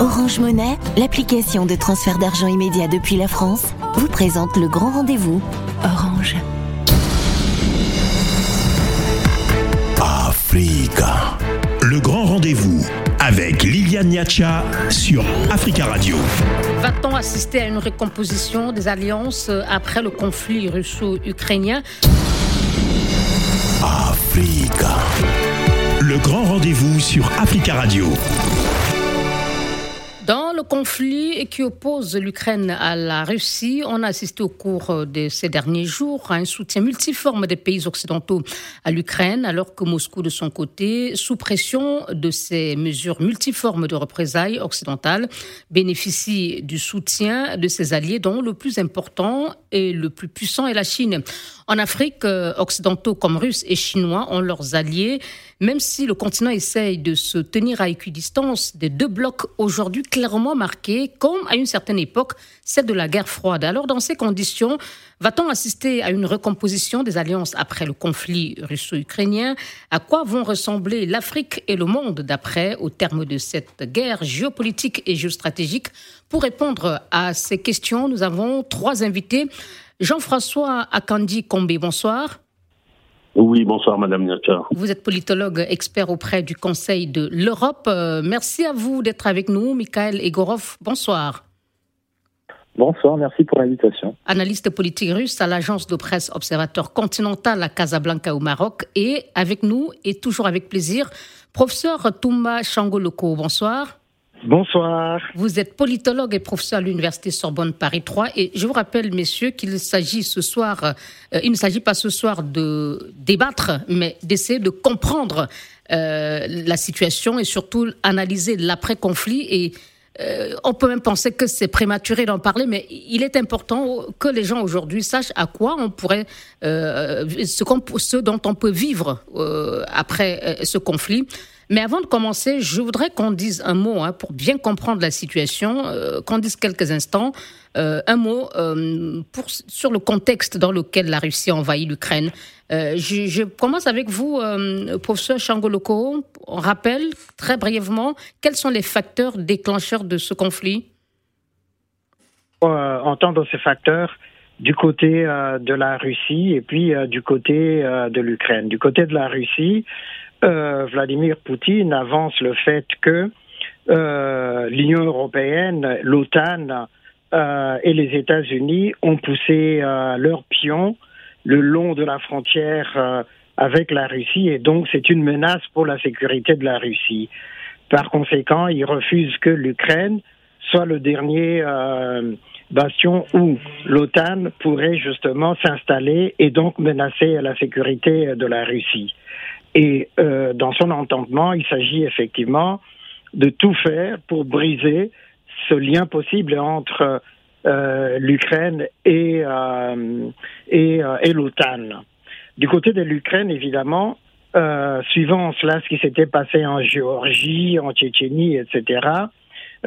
Orange Monnaie, l'application de transfert d'argent immédiat depuis la France, vous présente le grand rendez-vous. Orange. Africa. Le grand rendez-vous avec Liliane Niacha sur Africa Radio. Va-t-on assister à une recomposition des alliances après le conflit russo-ukrainien? Africa. Le grand rendez-vous sur Africa Radio. Le conflit qui oppose l'Ukraine à la Russie, on a assisté au cours de ces derniers jours à un soutien multiforme des pays occidentaux à l'Ukraine, alors que Moscou, de son côté, sous pression de ces mesures multiformes de représailles occidentales, bénéficie du soutien de ses alliés, dont le plus important et le plus puissant est la Chine. En Afrique, euh, occidentaux comme russes et chinois ont leurs alliés, même si le continent essaye de se tenir à équidistance des deux blocs aujourd'hui clairement marqués, comme à une certaine époque, celle de la guerre froide. Alors, dans ces conditions, va-t-on assister à une recomposition des alliances après le conflit russo-ukrainien? À quoi vont ressembler l'Afrique et le monde d'après au terme de cette guerre géopolitique et géostratégique? Pour répondre à ces questions, nous avons trois invités. Jean-François Akandi Kombe, bonsoir. Oui, bonsoir Madame Niacha. Vous êtes politologue expert auprès du Conseil de l'Europe. Euh, merci à vous d'être avec nous. Michael Egorov, bonsoir. Bonsoir, merci pour l'invitation. Analyste politique russe à l'agence de presse Observateur Continental à Casablanca au Maroc. Et avec nous, et toujours avec plaisir, professeur Touma Changoloko, bonsoir. Bonsoir. Vous êtes politologue et professeur à l'Université Sorbonne Paris 3 et je vous rappelle, messieurs, qu'il s'agit ce soir, euh, il ne s'agit pas ce soir de débattre, mais d'essayer de comprendre euh, la situation et surtout analyser l'après-conflit et euh, on peut même penser que c'est prématuré d'en parler, mais il est important que les gens aujourd'hui sachent à quoi on pourrait, ce, ce, dont on peut vivre après ce conflit. Mais avant de commencer, je voudrais qu'on dise un mot hein, pour bien comprendre la situation, euh, qu'on dise quelques instants euh, un mot euh, sur le contexte dans lequel la Russie envahit l'Ukraine. Je, je, commence avec vous, professeur Changoloko. On rappelle très brièvement quels sont les facteurs déclencheurs de ce conflit? Entendre ces facteurs du côté de la Russie et puis du côté de l'Ukraine. Du côté de la Russie, euh, Vladimir Poutine avance le fait que euh, l'Union européenne, l'OTAN euh, et les États-Unis ont poussé leurs pions le long de la frontière avec la Russie et donc c'est une menace pour la sécurité de la Russie. Par conséquent, il refuse que l'Ukraine soit le dernier bastion où l'OTAN pourrait justement s'installer et donc menacer la sécurité de la Russie. Et euh, dans son entendement, il s'agit effectivement de tout faire pour briser ce lien possible entre euh, l'Ukraine et, euh, et, euh, et l'OTAN. Du côté de l'Ukraine, évidemment, euh, suivant cela, ce qui s'était passé en Géorgie, en Tchétchénie, etc.,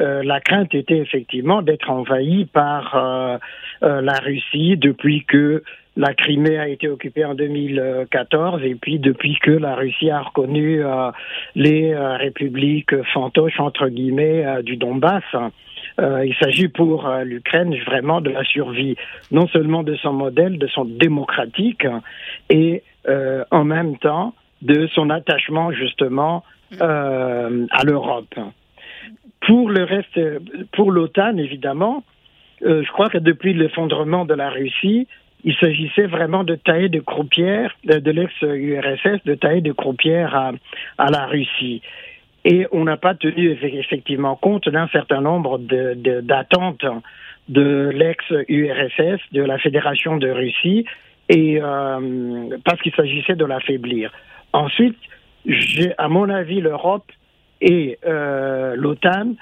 euh, la crainte était effectivement d'être envahi par euh, la Russie depuis que la Crimée a été occupée en 2014 et puis depuis que la Russie a reconnu euh, les euh, républiques fantoches entre guillemets euh, du Donbass. il s'agit pour l'Ukraine vraiment de la survie, non seulement de son modèle, de son démocratique, et en même temps de son attachement justement à l'Europe. Pour le reste, pour l'OTAN évidemment, je crois que depuis l'effondrement de la Russie, il s'agissait vraiment de tailler de croupières de, l'ex-URSS, de tailler de croupières à, à la Russie. Et on n'a pas tenu effectivement compte d'un certain nombre d'attentes de, l'ex-URSS, de la Fédération de Russie, et euh, parce qu'il s'agissait de l'affaiblir. Ensuite, à mon avis, l'Europe et euh, l'OTAN,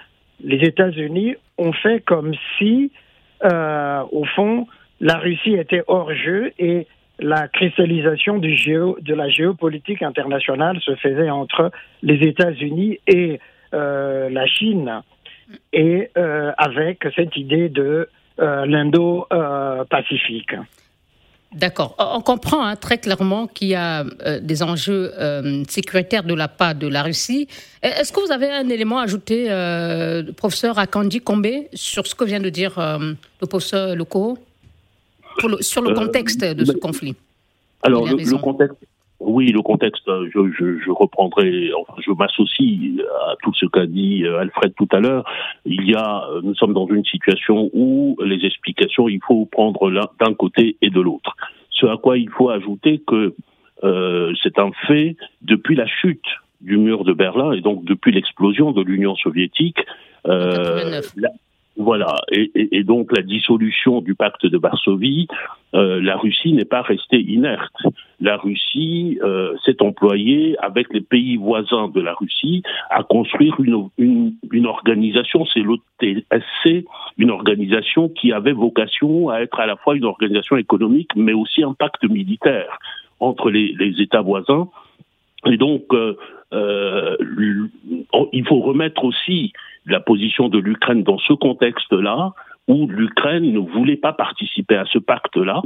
les États-Unis, ont fait comme si, euh, au fond, la Russie était hors jeu et la cristallisation du géo, de la géopolitique internationale se faisait entre les États-Unis et euh, la Chine, et euh, avec cette idée de euh, l'Indo-Pacifique. D'accord. On comprend hein, très clairement qu'il y a des enjeux sécuritaires de la part de la Russie. Est-ce que vous avez un élément à ajouter, professeur Akandi Kombe, sur ce que vient de dire le professeur Loko sur le contexte de ce conflit Alors, le, contexte, oui, le contexte, je, reprendrai, enfin, je m'associe à tout ce qu'a dit Alfred tout à l'heure. Il y a, nous sommes dans une situation où les explications, il faut prendre d'un côté et de l'autre. Ce à quoi il faut ajouter que euh, c'est un fait depuis la chute du mur de Berlin et donc depuis l'explosion de l'Union soviétique. Euh, voilà, et, donc la dissolution du pacte de Varsovie, euh, la Russie n'est pas restée inerte. La Russie euh, s'est employée avec les pays voisins de la Russie à construire une, une, organisation, c'est l'OTSC, une organisation qui avait vocation à être à la fois une organisation économique, mais aussi un pacte militaire entre les États voisins. Et donc, euh, euh il faut remettre aussi la position de l'Ukraine dans ce contexte-là, où l'Ukraine ne voulait pas participer à ce pacte-là,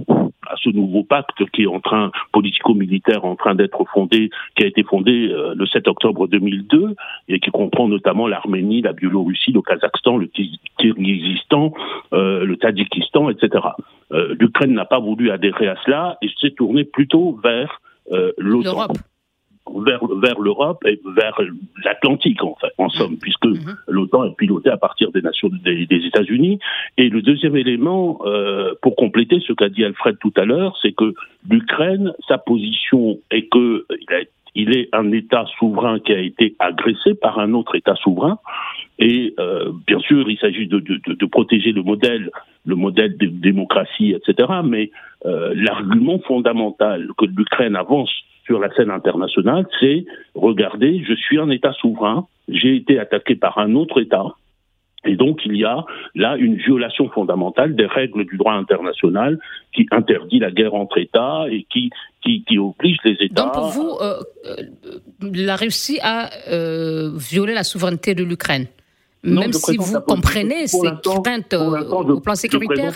à ce nouveau pacte qui est en train, politico-militaire, en train d'être fondé, qui a été fondé euh, le 7 octobre 2002 et qui comprend notamment l'Arménie, la Biélorussie, le Kazakhstan, le Kyrgyzstan, euh, le Tadjikistan, etc. Euh, L'Ukraine n'a pas voulu adhérer à cela et s'est tournée plutôt vers l'OTAN vers, vers l'Europe et vers l'Atlantique, en fait, en somme, puisque mhm. l'OTAN est pilotée à partir des nations des, des États-Unis. Et le deuxième élément, euh, pour compléter ce qu'a dit Alfred tout à l'heure, c'est que l'Ukraine, sa position est que il, est un État souverain qui a été agressé par un autre État souverain. Et euh, bien sûr, il s'agit de, de, de, protéger le modèle, le modèle de démocratie, etc. Mais euh, l'argument fondamental que l'Ukraine avance sur la scène internationale, c'est regardez, je suis un État souverain, j'ai été attaqué par un autre État, et donc il y a là une violation fondamentale des règles du droit international qui interdit la guerre entre États et qui, qui, qui oblige les États. Donc pour vous, euh, euh, la Russie a euh, violé la souveraineté de l'Ukraine même si vous comprenez ces craintes au plan sécuritaire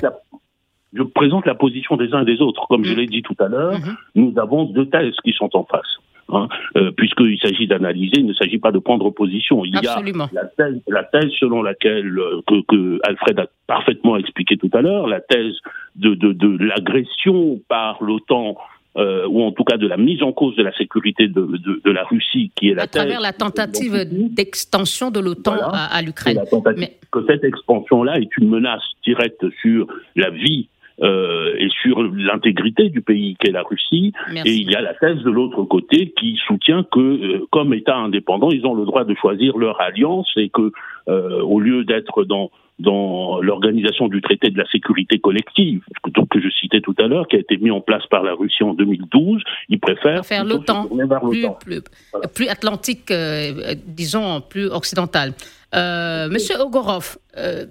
je présente la position des uns et des autres. Comme je mm. l'ai dit tout à l'heure, mm-hmm. nous avons deux thèses qui sont en face. Hein, euh, puisqu'il s'agit d'analyser, il ne s'agit pas de prendre position. Il y a la thèse, la thèse selon laquelle euh, que, que, Alfred a parfaitement expliqué tout à l'heure, la thèse de, de, de l'agression par l'OTAN euh, ou en tout cas de la mise en cause de la sécurité de, de, de la Russie, qui est la à travers la tentative d'extension de l'OTAN à, à l'Ukraine. Que cette expansion-là est une menace directe sur la vie euh, et sur l'intégrité du pays qu'est la Russie. Et il y a la thèse de l'autre côté qui soutient que, euh, comme État indépendant, ils ont le droit de choisir leur alliance et que, euh, au lieu d'être dans dans l'organisation du traité de la sécurité collective, donc que je citais tout à l'heure, qui a été mis en place par la Russie en 2012, ils préfèrent faire l'OTAN plus, plus, plus, atlantique, disons plus occidental. Euh, Monsieur Ogorov, euh,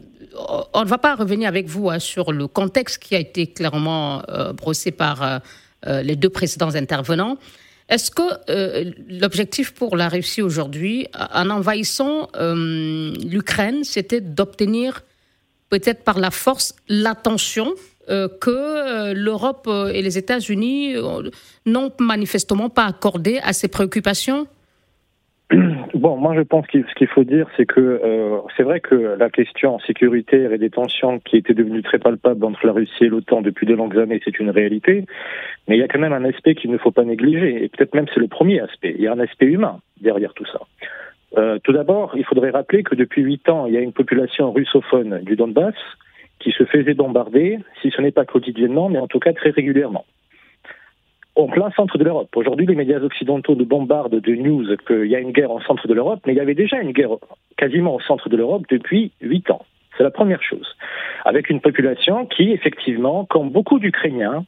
on ne va pas revenir avec vous hein, sur le contexte qui a été clairement euh, brossé par les deux précédents intervenants. Est-ce que l'objectif pour la Russie aujourd'hui, en envahissant l'Ukraine, c'était d'obtenir peut-être par la force l'attention que l'Europe et les États-Unis n'ont manifestement pas accordé à ces préoccupations? Bon, moi je pense que ce qu'il faut dire, c'est que euh, c'est vrai que la question sécuritaire et des tensions qui étaient devenues très palpables entre la Russie et l'OTAN depuis de longues années, c'est une réalité. Mais il y a quand même un aspect qu'il ne faut pas négliger, et peut-être même c'est le premier aspect. Il y a un aspect humain derrière tout ça. Euh, tout d'abord, il faudrait rappeler que depuis huit ans, il y a une population russophone du Donbass qui se faisait bombarder, si ce n'est pas quotidiennement, mais en tout cas très régulièrement en plein centre de l'Europe. Aujourd'hui, les médias occidentaux nous bombardent de news qu'il y a une guerre au centre de l'Europe, mais il y avait déjà une guerre quasiment au centre de l'Europe depuis huit ans. C'est la première chose. Avec une population qui, effectivement, comme beaucoup d'Ukrainiens,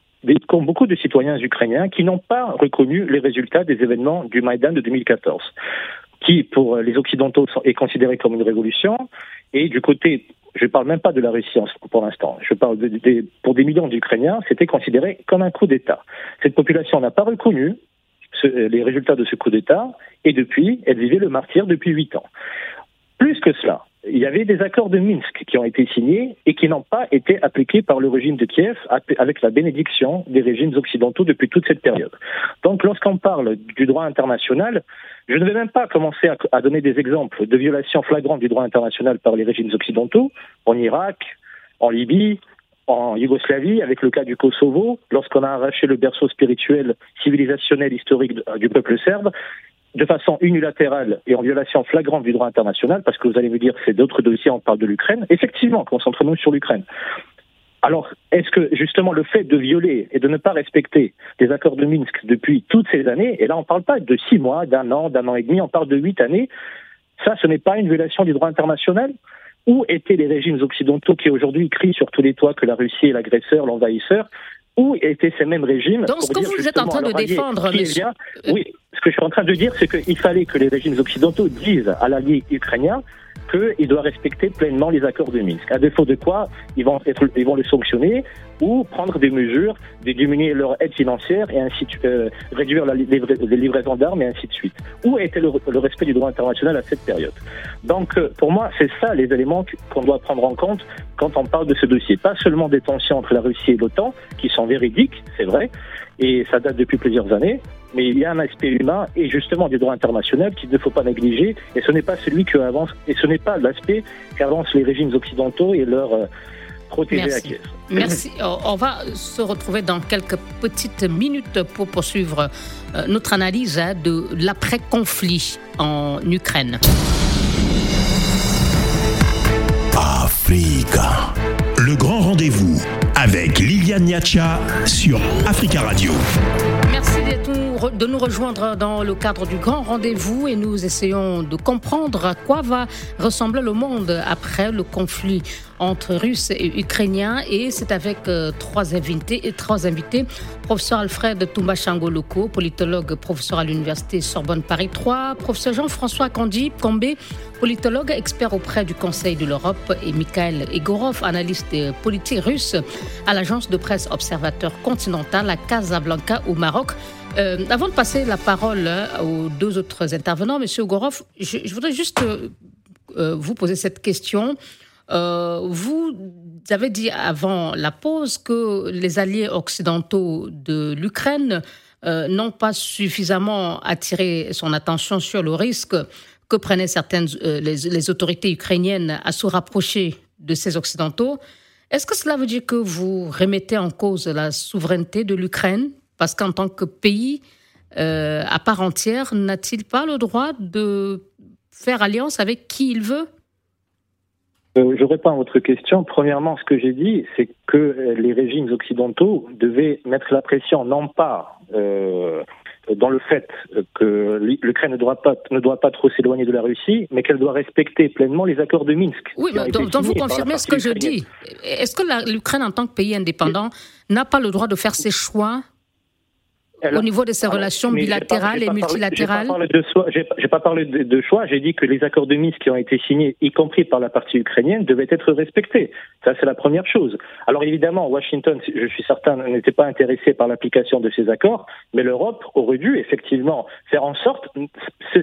comme beaucoup de citoyens ukrainiens, qui n'ont pas reconnu les résultats des événements du Maïdan de 2014, qui, pour les Occidentaux, est considéré comme une révolution, et du côté je ne parle même pas de la Russie pour l'instant, je parle pour des millions d'Ukrainiens, c'était considéré comme un coup d'État. Cette population n'a pas reconnu les résultats de ce coup d'État, et depuis, elle vivait le martyr depuis huit ans. Plus que cela, il y avait des accords de Minsk qui ont été signés et qui n'ont pas été appliqués par le régime de Kiev avec la bénédiction des régimes occidentaux depuis toute cette période. Donc lorsqu'on parle du droit international, je ne vais même pas commencer à, donner des exemples de violations flagrantes du droit international par les régimes occidentaux en Irak, en Libye, en Yougoslavie, avec le cas du Kosovo, lorsqu'on a arraché le berceau spirituel, civilisationnel, historique du peuple serbe, de façon unilatérale et en violation flagrante du droit international, parce que vous allez me dire c'est d'autres dossiers, on parle de l'Ukraine. Effectivement, concentrons-nous sur l'Ukraine. Alors, est-ce que justement le fait de violer et de ne pas respecter les accords de Minsk depuis toutes ces années, et là on ne parle pas de six mois, d'un an, d'un an et demi, on parle de huit années, ça ce n'est pas une violation du droit international? Où étaient les régimes occidentaux qui aujourd'hui crient sur tous les toits que la Russie est l'agresseur, l'envahisseur? Où étaient ces mêmes régimes Donc, ce que vous êtes en train de défendre, monsieur... Oui, ce que je suis en train de dire, c'est qu'il fallait que les régimes occidentaux disent à l'allié ukrainien qu'il doit respecter pleinement les accords de Minsk. À défaut de quoi, ils vont, être, ils vont le sanctionner ou prendre des mesures de diminuer leur aide financière et ainsi euh, réduire les, livraisons d'armes et ainsi de suite. Où était le, le, respect du droit international à cette période? Donc, euh, pour moi, c'est ça les éléments qu'on doit prendre en compte quand on parle de ce dossier. Pas seulement des tensions entre la Russie et l'OTAN, qui sont véridiques, c'est vrai, et ça date depuis plusieurs années, mais il y a un aspect humain et justement du droit international qu'il ne faut pas négliger, et ce n'est pas celui que avance, et ce n'est pas l'aspect qu'avancent les régimes occidentaux et leur euh, protéger Merci. Kiev. Merci. On va se retrouver dans quelques petites minutes pour poursuivre euh, notre analyse hein, de l'après-conflit en Ukraine. Africa. Le grand rendez-vous avec Liliane Niacha sur Africa Radio. Merci de nous rejoindre dans le cadre du grand rendez-vous et nous essayons de comprendre à quoi va ressembler le monde après le conflit entre Russes et Ukrainiens. Et c'est avec euh, trois invités, trois invités. Professeur Alfred Toumbachangoloko, politologue, professeur à l'université Sorbonne Paris 3. Professeur Jean-François Kandi Combé, politologue, expert auprès du Conseil de l'Europe. Et Mikhail Egorov, analyste politique russe à l'agence de presse Observateur Continental à Casablanca au Maroc. Euh, avant de passer la parole hein, aux deux autres intervenants, Monsieur Egorov, je, je voudrais juste euh, vous poser cette question. Euh, vous avez dit avant la pause que les alliés occidentaux de l'Ukraine euh, n'ont pas suffisamment attiré son attention sur le risque que prenaient certaines euh, les, autorités ukrainiennes à se rapprocher de ces occidentaux. Est-ce que cela veut dire que vous remettez en cause la souveraineté de l'Ukraine? Parce qu'en tant que pays à part entière, n'a-t-il pas le droit de faire alliance avec qui il veut? Euh, je réponds à votre question. Premièrement, ce que j'ai dit, c'est que euh, les régimes occidentaux devaient mettre la pression non pas euh, dans le fait que l'Ukraine ne doit pas ne doit pas trop s'éloigner de la Russie, mais qu'elle doit respecter pleinement les accords de Minsk. Oui, donc, donc vous confirmez ce que je dis. Est-ce que l'Ukraine, en tant que pays indépendant, n'a pas le droit de faire ses choix au niveau de ses relations bilatérales et multilatérales Je n'ai pas parlé de, choix, j'ai dit que les accords de Minsk qui ont été signés, y compris par la partie ukrainienne, devaient être respectés. Ça, c'est la première chose. Alors évidemment, Washington, je suis certain, n'était pas intéressé par l'application de ces accords, mais l'Europe aurait dû effectivement faire en sorte,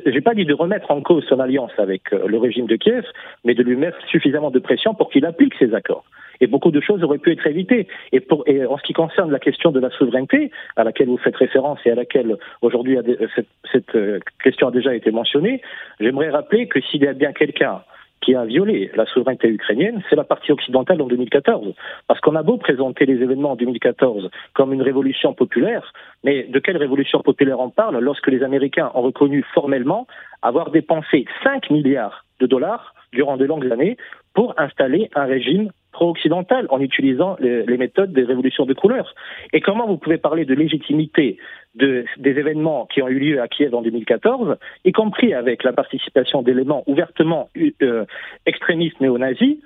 j'ai pas dit de remettre en cause son alliance avec euh, le régime de Kiev, mais de lui mettre suffisamment de pression pour qu'il applique ces accords et beaucoup de choses auraient pu être évitées. Et, pour, et en ce qui concerne la question de la souveraineté, à laquelle vous faites référence et à laquelle aujourd'hui cette, cette euh, question a déjà été mentionnée, j'aimerais rappeler que s'il y a bien quelqu'un qui a violé la souveraineté ukrainienne, c'est la partie occidentale en 2014. Parce qu'on a beau présenter les événements en 2014 comme une révolution populaire, mais de quelle révolution populaire on parle lorsque les Américains ont reconnu formellement avoir dépensé 5 milliards de dollars durant de longues années pour installer un régime pro-occidental en utilisant les, méthodes des révolutions de couleur. Et comment vous pouvez parler de légitimité de, des événements qui ont eu lieu à Kiev en 2014, y compris avec la participation d'éléments ouvertement euh, extrémistes néo-nazis,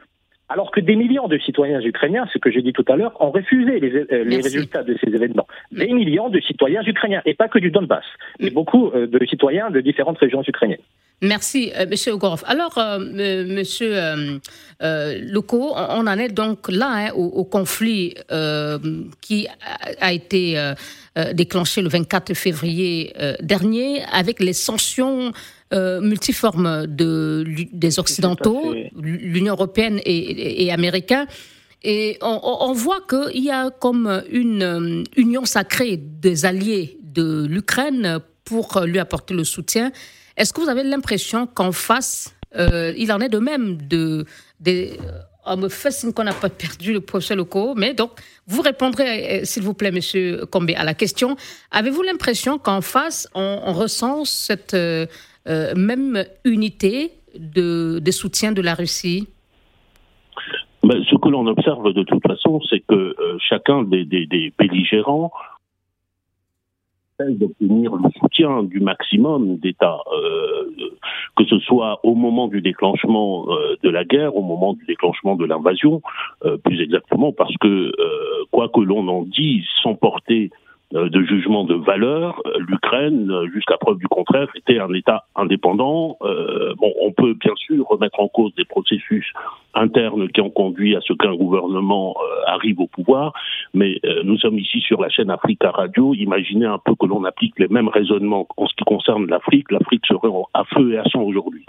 alors que des millions de citoyens ukrainiens, ce que j'ai dit tout à l'heure, ont refusé les, euh, résultats de ces événements. Des millions de citoyens ukrainiens, et pas que du Donbass, mais mm. beaucoup euh, de citoyens de différentes régions ukrainiennes. Merci, M. Euh, Monsieur Ogorov. Alors, euh, Monsieur euh, Loco, on en est donc là hein, au, conflit qui a, été déclenché le 24 février dernier avec les sanctions multiforme de, des Occidentaux, l'Union européenne et, et, américains. Et on, voit qu'il y a comme une union sacrée des alliés de l'Ukraine pour lui apporter le soutien. Est-ce que vous avez l'impression qu'en face, il en est de même de, on me fait signe qu'on n'a pas perdu le professeur locaux, mais donc vous répondrez, euh, s'il vous plaît, Monsieur Combé, à la question. Avez-vous l'impression qu'en face, on, ressent cette euh, euh, même unité de, soutien de la Russie? Ben, Ce que l'on observe de toute façon, c'est que chacun des belligérants d'obtenir le soutien du maximum d'États, euh, que ce soit au moment du déclenchement euh, de la guerre, au moment du déclenchement de l'invasion, euh, plus exactement, parce que quoi que l'on en dise, sans porter de jugement de valeur, euh, l'Ukraine, euh, jusqu'à preuve du contraire, était un État indépendant. bon, on peut bien sûr remettre en cause des processus internes qui ont conduit à ce qu'un gouvernement arrive au pouvoir, mais nous sommes ici sur la chaîne Africa Radio. Imaginez un peu que l'on applique les mêmes raisonnements en ce qui concerne l'Afrique. L'Afrique serait à feu et à sang aujourd'hui.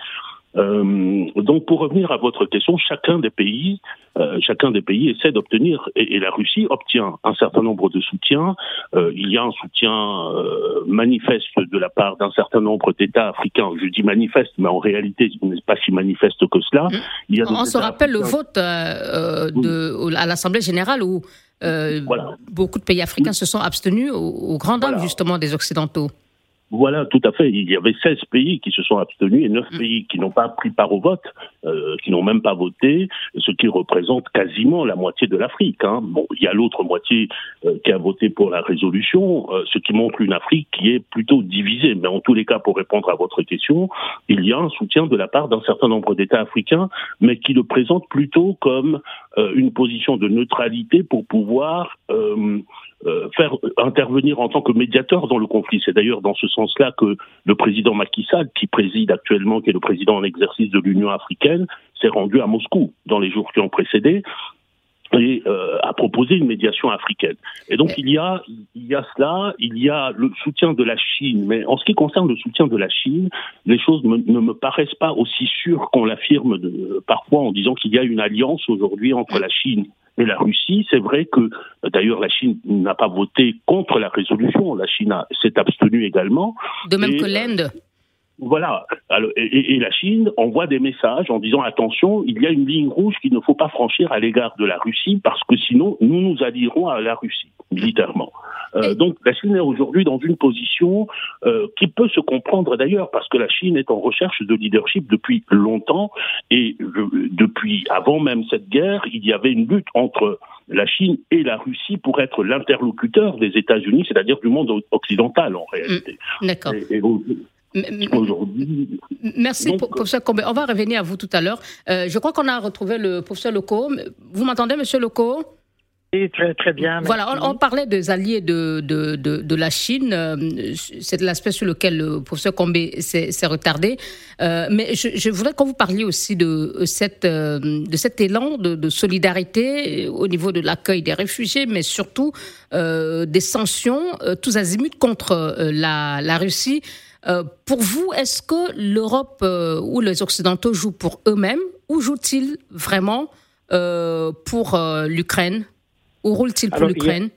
Euh, donc pour revenir à votre question, chacun des pays, euh, chacun des pays essaie d'obtenir, et, la Russie obtient un certain nombre de soutiens. Euh, il y a un soutien euh, manifeste de la part d'un certain nombre d'États africains. Je dis manifeste, mais en réalité, ce n'est pas si manifeste que cela. Il y a On se rappelle le vote de, à l'Assemblée générale où beaucoup de pays africains se sont abstenus au, au grand dam justement des Occidentaux. Voilà, tout à fait. Il y avait 16 pays qui se sont abstenus et 9 mm. pays qui n'ont pas pris part au vote, euh, qui n'ont même pas voté, ce qui représente quasiment la moitié de l'Afrique. Hein. Bon, il y a l'autre moitié euh, qui a voté pour la résolution, euh, ce qui montre une Afrique qui est plutôt divisée. Mais en tous les cas, pour répondre à votre question, il y a un soutien de la part d'un certain nombre d'États africains, mais qui le présentent plutôt comme une position de neutralité pour pouvoir euh, faire intervenir en tant que médiateur dans le conflit. C'est d'ailleurs dans ce sens-là que le président Macky Sall, qui préside actuellement, qui est le président en exercice de l'Union africaine, s'est rendu à Moscou dans les jours qui ont précédé et euh, a proposé une médiation africaine. Et donc il y a il y a cela, il y a le soutien de la Chine. Mais en ce qui concerne le soutien de la Chine, les choses ne me paraissent pas aussi sûres qu'on l'affirme parfois en disant qu'il y a une alliance aujourd'hui entre la Chine et la Russie. C'est vrai que, d'ailleurs, la Chine n'a pas voté contre la résolution. La Chine s'est abstenue également. De même que l'Inde. Voilà. et, la Chine envoie des messages en disant attention, il y a une ligne rouge qu'il ne faut pas franchir à l'égard de la Russie parce que sinon nous nous allierons à la Russie militairement. Euh, donc la Chine est aujourd'hui dans une position euh, qui peut se comprendre d'ailleurs parce que la Chine est en recherche de leadership depuis longtemps et depuis avant même cette guerre, il y avait une lutte entre la Chine et la Russie pour être l'interlocuteur des États-Unis, c'est-à-dire du monde occidental en réalité. Mmh. D'accord. Merci, professeur Combe. On va revenir à vous tout à l'heure. Euh, je crois qu'on a retrouvé le professeur Loco. Vous m'entendez, monsieur Loco oui, très, très bien. Voilà, on, parlait des alliés de, de, de, la Chine. Euh, c'est l'aspect sur lequel le professeur Combe s'est retardé. Euh, mais je, voudrais qu'on vous parliez aussi de, cette, de cet élan de, solidarité au niveau de l'accueil des réfugiés, mais surtout des sanctions tous azimuts contre la, la Russie. Euh, pour vous, est-ce que l'Europe euh, ou les Occidentaux jouent pour eux-mêmes ou jouent-ils vraiment euh, pour l'Ukraine Ou roulent-ils pour l'Ukraine?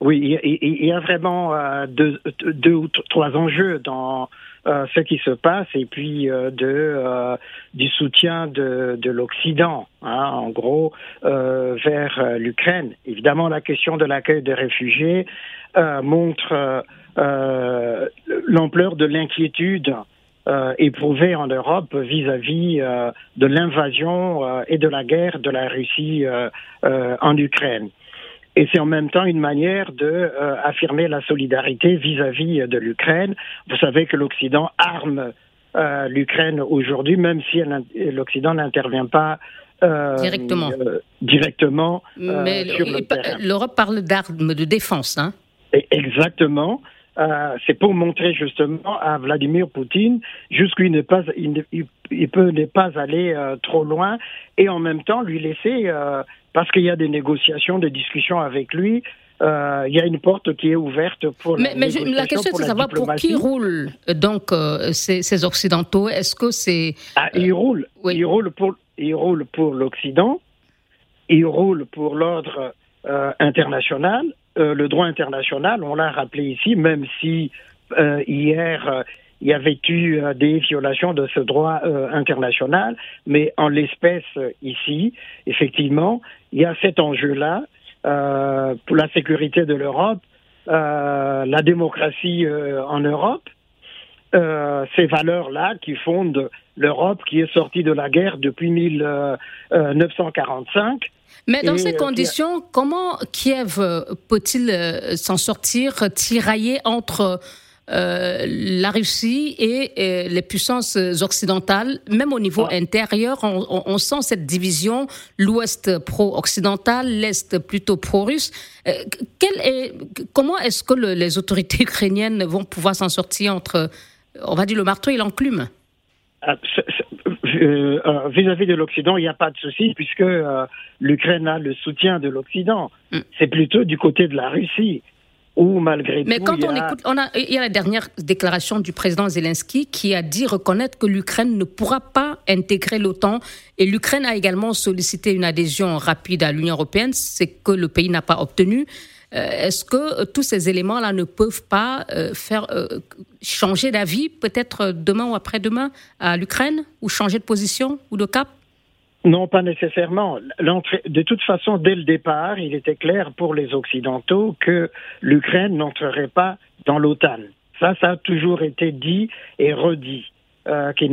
Oui, il y, a vraiment deux, deux, ou trois enjeux dans ce qui se passe et puis de, du soutien de, de l'Occident, hein, en gros, vers l'Ukraine. Évidemment, la question de l'accueil des réfugiés montre l'ampleur de l'inquiétude euh, éprouvée en Europe vis-à-vis euh, de l'invasion euh, et de la guerre de la Russie en Ukraine. Et c'est en même temps une manière de affirmer la solidarité vis-à-vis de l'Ukraine. Vous savez que l'Occident arme l'Ukraine aujourd'hui, même si l'Occident n'intervient pas directement. directement Mais l'Europe parle d'armes de défense, hein Exactement. Euh, c'est pour montrer justement à Vladimir Poutine jusqu'où il, pas, il, peut ne pas aller euh, trop loin et en même temps lui laisser, euh, parce qu'il y a des négociations, des discussions avec lui, il y a une porte qui est ouverte pour mais, mais la question est de savoir pour qui roulent donc ces, occidentaux. Est-ce que c'est ah, ils roulent. ils roulent pour ils roulent pour l'Occident ils roulent pour l'ordre international le droit international on l'a rappelé ici même si hier il y avait eu euh, des violations de ce droit euh, international, mais en l'espèce euh, ici, effectivement, il y a cet enjeu-là pour la sécurité de l'Europe, la démocratie en Europe, ces valeurs-là qui fondent l'Europe qui est sortie de la guerre depuis 1945. Mais dans ces conditions, comment Kiev peut-il s'en sortir, tirailler entre euh, la Russie et euh, les puissances occidentales, même au niveau ah. intérieur, on, sent cette division, l'Ouest pro-occidental, l'Est plutôt pro-russe. Euh, est, comment est-ce que les autorités ukrainiennes vont pouvoir s'en sortir entre, on va dire, le marteau et l'enclume? Ah, Vis-à-vis de l'Occident, il n'y a pas de souci puisque l'Ukraine a le soutien de l'Occident. Mm. C'est plutôt du côté de la Russie malgré Mais quand on écoute, on a, il y a la dernière déclaration du président Zelensky qui a dit reconnaître que l'Ukraine ne pourra pas intégrer l'OTAN et l'Ukraine a également sollicité une adhésion rapide à l'Union européenne, c'est que le pays n'a pas obtenu. Euh, est-ce que euh, tous ces éléments-là ne peuvent pas euh, faire changer d'avis, peut-être demain ou après-demain, à l'Ukraine, ou changer de position ou de cap? Non, pas nécessairement. De toute façon, dès le départ, il était clair pour les Occidentaux que l'Ukraine n'entrerait pas dans l'OTAN. Ça, ça a toujours été dit et redit. Euh, que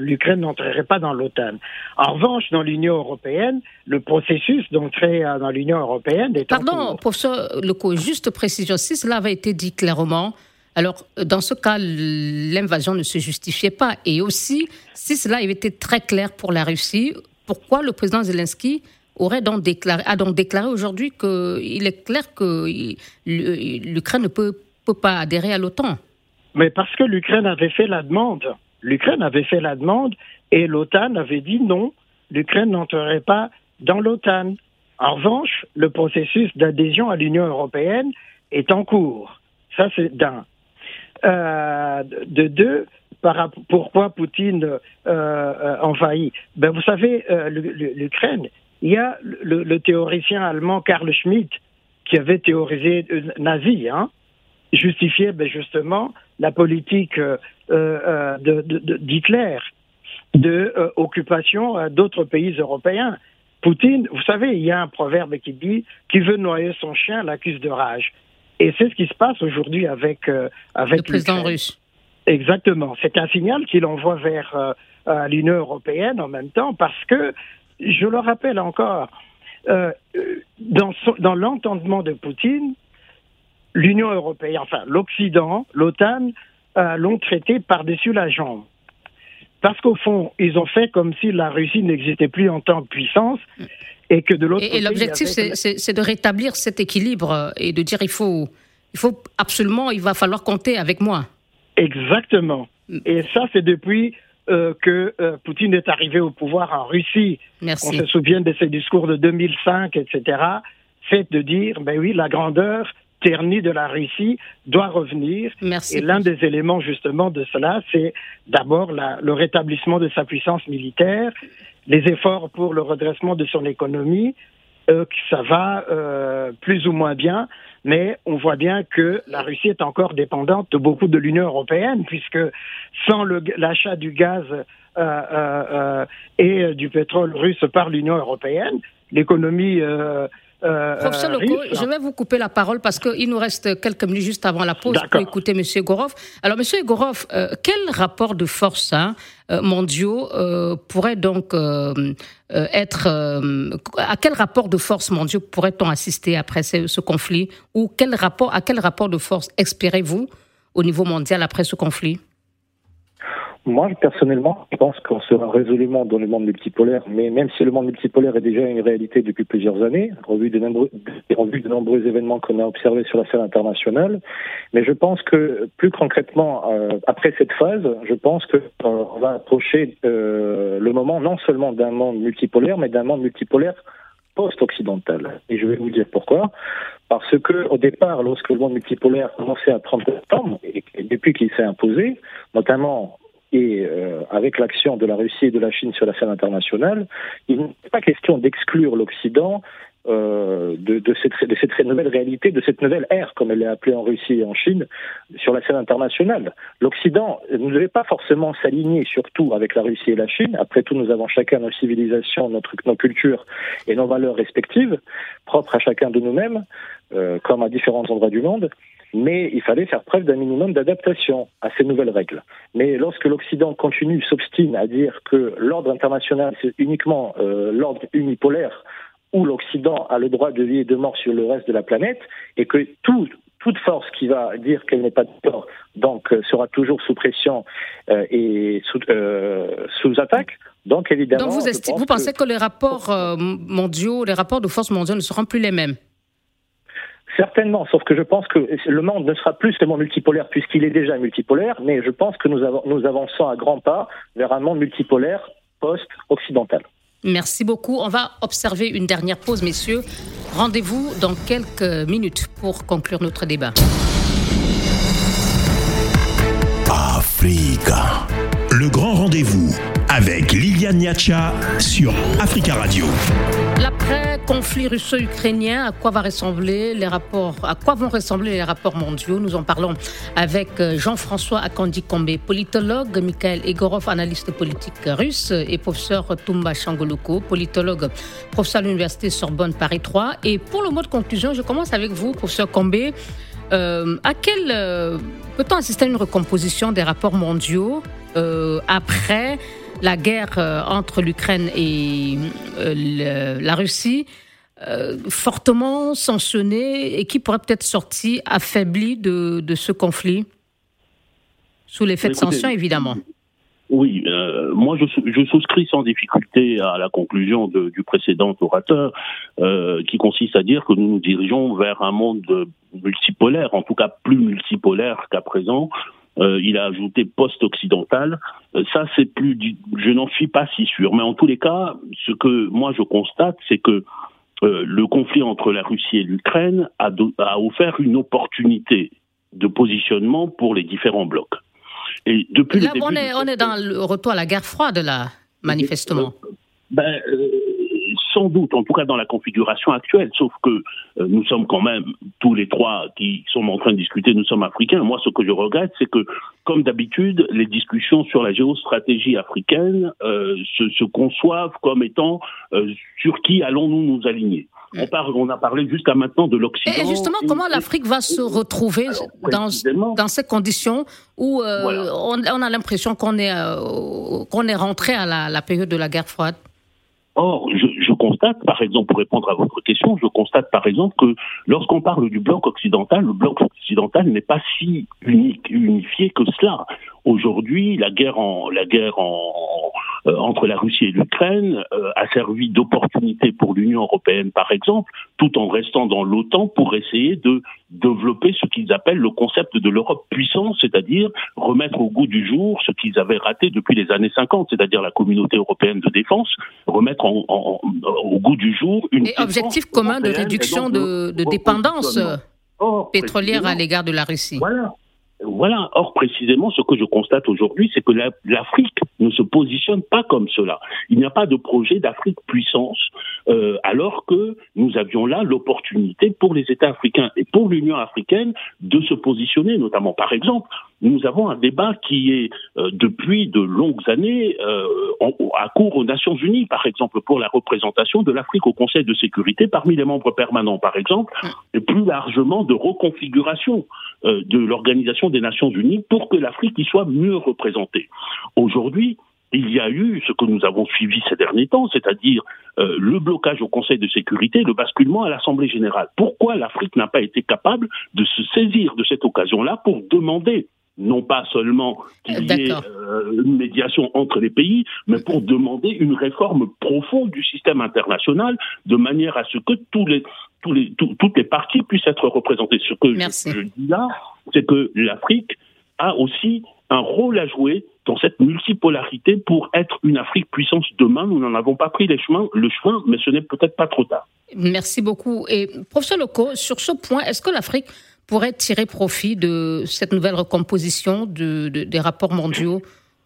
l'Ukraine n'entrerait pas dans l'OTAN. En revanche, dans l'Union européenne, le processus d'entrée euh, dans l'Union européenne est Pardon, en cours. le coup, juste précision, si cela avait été dit clairement, alors dans ce cas, l'invasion ne se justifiait pas. Et aussi, si cela avait été très clair pour la Russie, pourquoi le président Zelensky aurait donc déclaré, a donc déclaré aujourd'hui qu'il est clair que l'Ukraine ne peut, pas adhérer à l'OTAN? Mais parce que l'Ukraine avait fait la demande. L'Ukraine avait fait la demande et l'OTAN avait dit non, l'Ukraine n'entrerait pas dans l'OTAN. En revanche, le processus d'adhésion à l'Union européenne est en cours. Ça, c'est d'un. Euh, de deux, pourquoi Poutine euh, euh, envahit? Ben, Vous savez, l'Ukraine, il y a le, théoricien allemand Karl Schmitt qui avait théorisé nazi, hein, justifiait ben, justement la politique d'Hitler de, occupation d'autres pays européens. Poutine, vous savez, il y a un proverbe qui dit qui veut noyer son chien l'accuse de rage. Et c'est ce qui se passe aujourd'hui avec avec le président russe. Exactement. C'est un signal qu'il envoie vers euh, l'Union européenne en même temps parce que, je le rappelle encore, euh, dans, dans l'entendement de Poutine, l'Union européenne, enfin l'Occident, l'OTAN, euh, l'ont traité par-dessus la jambe. Parce qu'au fond, ils ont fait comme si la Russie n'existait plus en tant que puissance et que de l'autre côté. Et l'objectif, c'est de rétablir cet équilibre et de dire il faut, il faut absolument, il va falloir compter avec moi. Exactement. Et ça, c'est depuis euh, que euh, Poutine est arrivé au pouvoir en Russie. Merci. On se souvient de ses discours de 2005, etc. Fait de dire, ben oui, la grandeur ternie de la Russie doit revenir. Merci. Et l'un des éléments justement de cela, c'est d'abord le rétablissement de sa puissance militaire, les efforts pour le redressement de son économie, euh, ça va euh, plus ou moins bien, mais on voit bien que la Russie est encore dépendante de beaucoup de l'Union européenne, puisque sans l'achat du gaz euh, et du pétrole russe par l'Union européenne, l'économie euh, Professeur Leco, je vais vous couper la parole parce qu'il nous reste quelques minutes juste avant la pause pour écouter M. Gorov. Alors, M. Gorov, euh, quel rapport de force hein, euh, mondiaux pourrait donc être. à quel rapport de force mondiaux pourrait-on assister après ce, ce, conflit? Ou quel rapport, à quel rapport de force espérez-vous au niveau mondial après ce conflit? Moi, personnellement, je pense qu'on sera résolument dans le monde multipolaire, mais même si le monde multipolaire est déjà une réalité depuis plusieurs années, au vu de nombreux, de nombreux événements qu'on a observés sur la scène internationale, mais je pense que plus concrètement, euh, après cette phase, je pense qu'on euh, va approcher euh, le moment non seulement d'un monde multipolaire, mais d'un monde multipolaire post-occidentale. Et je vais vous dire pourquoi. Parce que au départ, lorsque le monde multipolaire commençait à 30 septembre, et, depuis qu'il s'est imposé, notamment et euh, avec l'action de la Russie et de la Chine sur la scène internationale, il n'est pas question d'exclure l'Occident euh, de, de, cette, de, cette, nouvelle réalité, de cette nouvelle ère, comme elle est appelée en Russie et en Chine, sur la scène internationale. L'Occident ne devait pas forcément s'aligner surtout avec la Russie et la Chine. Après tout, nous avons chacun nos civilisations, notre, nos cultures et nos valeurs respectives, propres à chacun de nous-mêmes, euh, comme à différents endroits du monde. Mais il fallait faire preuve d'un minimum d'adaptation à ces nouvelles règles. Mais lorsque l'Occident continue, s'obstine à dire que l'ordre international, c'est uniquement euh, l'ordre unipolaire où l'Occident a le droit de vie et de mort sur le reste de la planète, et que toute force qui va dire qu'elle n'est pas d'accord, donc euh, sera toujours sous pression euh, et sous, euh, sous, attaque. Donc évidemment. Donc vous, vous pensez que... les rapports mondiaux, les rapports de force mondiaux ne seront plus les mêmes? Certainement, sauf que je pense que le monde ne sera plus seulement multipolaire puisqu'il est déjà multipolaire, mais je pense que nous, nous avançons à grands pas vers un monde multipolaire post-occidental. Merci beaucoup. On va observer une dernière pause, messieurs. Rendez-vous dans quelques minutes pour conclure notre débat. Africa. Le grand rendez-vous avec Liliane Niacha sur Africa Radio. L'après-conflit russo-ukrainien, à quoi ressembler les rapports, à quoi vont ressembler les rapports mondiaux? Nous en parlons avec euh, Jean-François Akandi Kombe, politologue, Mikhail Egorov, analyste politique russe, et professeur Tumba Changoloko, politologue, professeur à l'université Sorbonne Paris 3. Et pour le mot de conclusion, je commence avec vous, professeur Kombe. Euh, quel euh, peut-on assister à une recomposition des rapports mondiaux après la guerre euh, entre l'Ukraine et euh, la Russie, euh, fortement sanctionnée et qui pourrait peut-être sortir affaiblie de, ce conflit, sous l'effet de sanctions évidemment. Oui, moi je, souscris sans difficulté à la conclusion du précédent orateur, qui consiste à dire que nous nous dirigeons vers un monde multipolaire, en tout cas plus multipolaire qu'à présent, euh, il a ajouté post-occidental. Euh, ça, c'est plus, je n'en suis pas si sûr. Mais en tous les cas, ce que moi je constate, c'est que euh, le conflit entre la Russie et l'Ukraine a, a, offert une opportunité de positionnement pour les différents blocs. Et depuis là, on, est, on est dans le retour à la guerre froide, là, manifestement. Ben, sans doute, en tout cas dans la configuration actuelle, sauf que euh, nous sommes quand même tous les trois qui sont en train de discuter, nous sommes africains. Moi, ce que je regrette, c'est que, comme d'habitude, les discussions sur la géostratégie africaine euh, se, conçoivent comme étant euh, sur qui allons-nous nous aligner. On, parle, on a parlé jusqu'à maintenant de l'Occident. Et justement, comment l'Afrique va se retrouver dans, dans ces conditions où on, a l'impression qu'on est, qu'on est rentré à la, la période de la guerre froide? Or, je, constate, par exemple, pour répondre à votre question, je constate par exemple que lorsqu'on parle du bloc occidental, le bloc occidental n'est pas si unique, unifié que cela. Aujourd'hui, la guerre, euh, entre la Russie et l'Ukraine euh, a servi d'opportunité pour l'Union européenne, par exemple, tout en restant dans l'OTAN pour essayer de développer ce qu'ils appellent le concept de l'Europe puissante, c'est-à-dire remettre au goût du jour ce qu'ils avaient raté depuis les années 50, c'est-à-dire la communauté européenne de défense, remettre au goût du jour une... Et objectif commun de réduction de, de dépendance pétrolière à l'égard de la Russie. Voilà. Voilà. Or, précisément, ce que je constate aujourd'hui, c'est que l'Afrique ne se positionne pas comme cela. Il n'y a pas de projet d'Afrique puissance, euh, alors que nous avions là l'opportunité pour les États africains et pour l'Union africaine de se positionner, notamment, par exemple, nous avons un débat qui est euh, depuis de longues années euh, à cours aux Nations Unies, par exemple, pour la représentation de l'Afrique au Conseil de sécurité parmi les membres permanents, par exemple, et plus largement de reconfiguration euh, de l'Organisation des Nations Unies pour que l'Afrique y soit mieux représentée. Aujourd'hui, il y a eu ce que nous avons suivi ces derniers temps, c'est-à-dire euh, le blocage au Conseil de sécurité, le basculement à l'Assemblée générale. Pourquoi l'Afrique n'a pas été capable de se saisir de cette occasion-là pour demander non pas seulement qu'il y ait euh, une médiation entre les pays, mais pour demander une réforme profonde du système international, de manière à ce que tous les, tous les, toutes les parties puissent être représentées. Ce que je, dis là, c'est que l'Afrique a aussi un rôle à jouer dans cette multipolarité pour être une Afrique puissance demain. Nous n'en avons pas pris les chemins, le chemin, mais ce n'est peut-être pas trop tard. Merci beaucoup. Et professeur Loco, sur ce point, est-ce que l'Afrique pourrait tirer profit de cette nouvelle recomposition de, des rapports mondiaux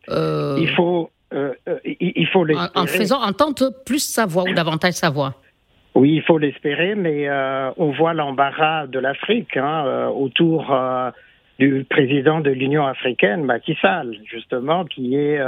euh, Il faut, euh, euh, il faut en, en, faisant entendre plus sa voix ou davantage sa voix. Oui, il faut l'espérer, mais on voit l'embarras de l'Afrique hein, autour du président de l'Union africaine, Macky Sall, justement, qui est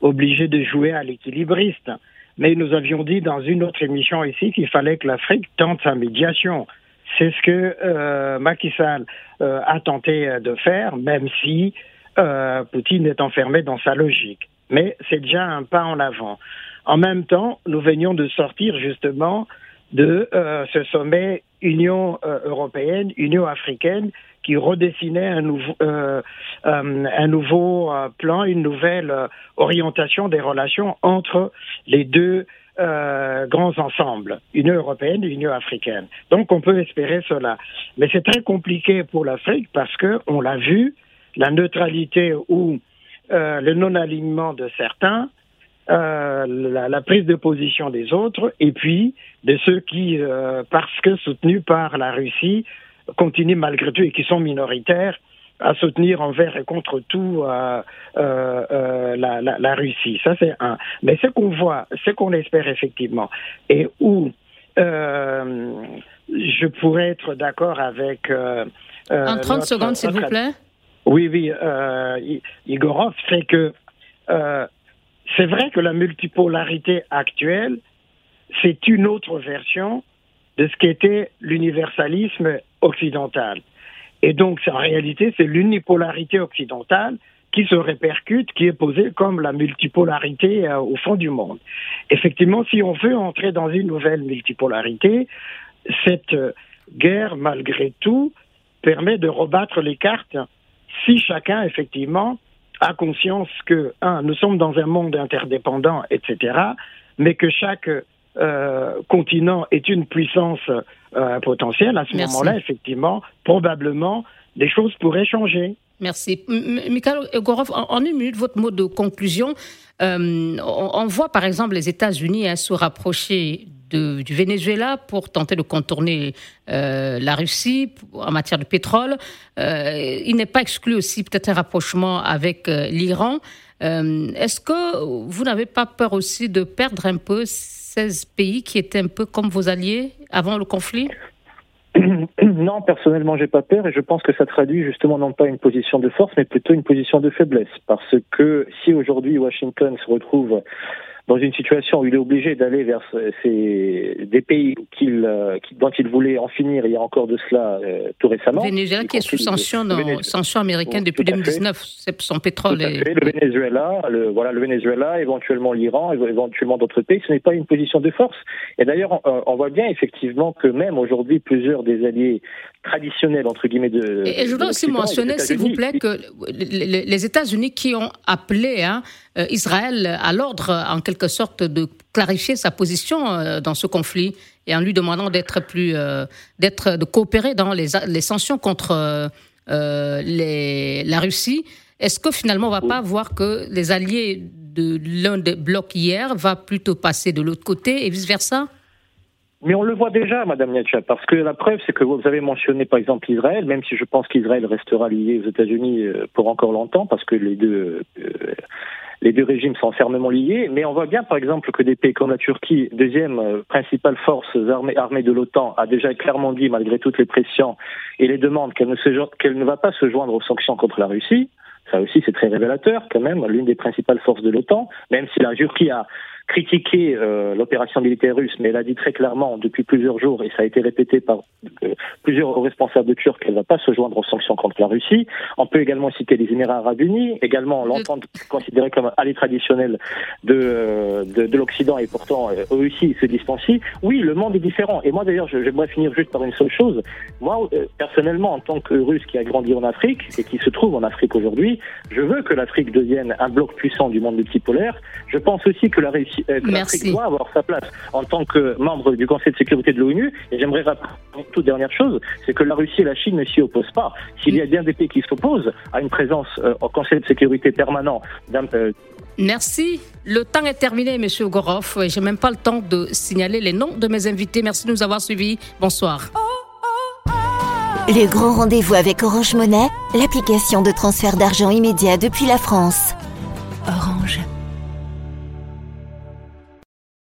obligé de jouer à l'équilibriste. Mais nous avions dit dans une autre émission ici qu'il fallait que l'Afrique tente sa médiation. C'est ce que euh, Macky Sall euh, a tenté de faire, même si euh, Poutine est enfermé dans sa logique. Mais c'est déjà un pas en avant. En même temps, nous venions de sortir justement de euh, ce sommet Union euh, européenne, Union africaine, qui redessinait un euh, un nouveau plan, une nouvelle orientation des relations entre les deux grands ensembles, Union européenne et Union africaine. Donc on peut espérer cela. Mais c'est très compliqué pour l'Afrique parce que, on l'a vu, la neutralité ou le non-alignement de certains euh, la, la, prise de position des autres et puis de ceux qui, euh, parce que soutenus par la Russie, continuent malgré tout et qui sont minoritaires à soutenir envers et contre tout euh, euh, la, la, la, Russie. Ça, c'est un. Mais ce qu'on voit, ce qu'on espère effectivement, et où je pourrais être d'accord avec. en 30 secondes, s'il vous plaît. Oui, oui, Igorov, c'est que c'est vrai que la multipolarité actuelle, c'est une autre version de ce qu'était l'universalisme occidental. Et donc, en réalité, c'est l'unipolarité occidentale qui se répercute, qui est posée comme la multipolarité euh, au fond du monde. Effectivement, si on veut entrer dans une nouvelle multipolarité, cette euh, guerre, malgré tout, permet de rebattre les cartes si chacun, effectivement, a conscience que, un, nous sommes dans un monde interdépendant, etc., mais que chaque continent est une puissance euh, potentielle, à ce moment-là, effectivement, probablement, des choses pourraient changer. Merci. Mikhail Egorov, en, une minute, votre mot de conclusion. Euh, on, voit par exemple les États-Unis hein, se rapprocher du Venezuela pour tenter de contourner euh, la Russie en matière de pétrole. Euh, il n'est pas exclu aussi peut-être un rapprochement avec euh, l'Iran. Est-ce que vous n'avez pas peur aussi de perdre un peu ces pays qui étaient un peu comme vos alliés avant le conflit non, personnellement, j'ai pas peur et je pense que ça traduit justement non pas une position de force, mais plutôt une position de faiblesse. Parce que si aujourd'hui Washington se retrouve dans une situation où il est obligé d'aller vers ces, des pays qu'il, euh, dont il voulait en finir il y a encore de cela euh, tout récemment. Venezuela qui est sous sanction, sanction américaine depuis 2019, c'est son pétrole. Le Venezuela, le, voilà, le Venezuela, éventuellement l'Iran, éventuellement d'autres pays, ce n'est pas une position de force. Et d'ailleurs, on, on voit bien effectivement que même aujourd'hui, plusieurs des alliés traditionnels, entre guillemets, de. Et, je voudrais aussi mentionner, s'il vous plaît, que les, États-Unis qui ont appelé hein, euh, Israël à l'ordre, en quelque sorte, de clarifier sa position euh, dans ce conflit et en lui demandant d'être plus, euh, d'être, de coopérer dans les, les sanctions contre les, la Russie. Est-ce que finalement on va pas voir que les alliés de l'un des blocs hier va plutôt passer de l'autre côté et vice versa? Mais on le voit déjà, Madame Niacha, parce que la preuve, c'est que vous avez mentionné, par exemple, Israël, même si je pense qu'Israël restera lié aux États-Unis euh, pour encore longtemps, parce que les deux, euh, les deux régimes sont fermement liés. Mais on voit bien, par exemple, que des pays comme la Turquie, deuxième euh, principale force armée, armée de l'OTAN, a déjà clairement dit, malgré toutes les pressions et les demandes, qu'elle ne, qu'elle ne va pas se joindre aux sanctions contre la Russie. Ça aussi, c'est très révélateur, quand même, l'une des principales forces de l'OTAN, même si la Turquie a critiqué euh, l'opération militaire russe, mais elle a dit très clairement depuis plusieurs jours, et ça a été répété par euh, plusieurs responsables turcs, qu'elle ne va pas se joindre aux sanctions contre la Russie. On peut également citer les Émirats arabes unis, également l'entente considérée comme allié traditionnel de, euh, de, de l'Occident, et pourtant euh, eux aussi se distancient. Oui, le monde est différent. Et moi d'ailleurs, j'aimerais finir juste par une seule chose. Moi, personnellement, en tant que Russe qui a grandi en Afrique, et qui se trouve en Afrique aujourd'hui, je veux que l'Afrique devienne un bloc puissant du monde multipolaire. Je pense aussi que la Russie l'Afrique doit avoir sa place en tant que membre du Conseil de sécurité de l'ONU. Et j'aimerais rappeler une toute dernière chose, c'est que la Russie et la Chine ne s'y opposent pas. S'il y a bien des pays qui s'opposent à une présence au Conseil de sécurité permanent d'un Merci. Le temps est terminé, Monsieur Gorov. Je n'ai même pas le temps de signaler les noms de mes invités. Merci de nous avoir suivis. Bonsoir. Le grand rendez-vous avec Orange Monnaie, l'application de transfert d'argent immédiat depuis la France.